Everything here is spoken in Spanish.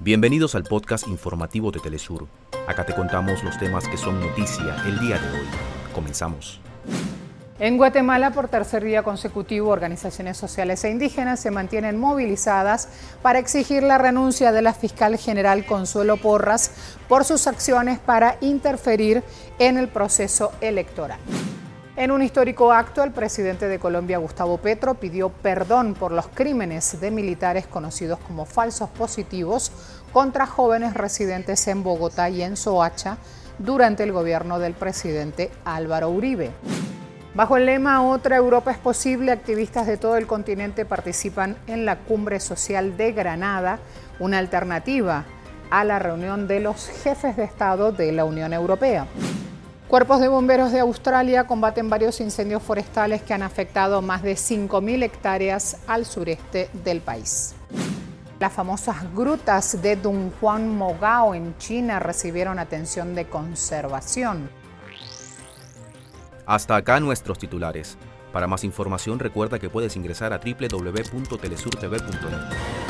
Bienvenidos al podcast informativo de Telesur. Acá te contamos los temas que son noticia el día de hoy. Comenzamos. En Guatemala, por tercer día consecutivo, organizaciones sociales e indígenas se mantienen movilizadas para exigir la renuncia de la fiscal general Consuelo Porras por sus acciones para interferir en el proceso electoral. En un histórico acto, el presidente de Colombia, Gustavo Petro, pidió perdón por los crímenes de militares conocidos como falsos positivos contra jóvenes residentes en Bogotá y en Soacha durante el gobierno del presidente Álvaro Uribe. Bajo el lema Otra Europa es posible, activistas de todo el continente participan en la Cumbre Social de Granada, una alternativa a la reunión de los jefes de Estado de la Unión Europea. Cuerpos de bomberos de Australia combaten varios incendios forestales que han afectado más de 5.000 hectáreas al sureste del país. Las famosas grutas de Dunhuang Mogao en China recibieron atención de conservación. Hasta acá nuestros titulares. Para más información recuerda que puedes ingresar a www.telesurtv.net.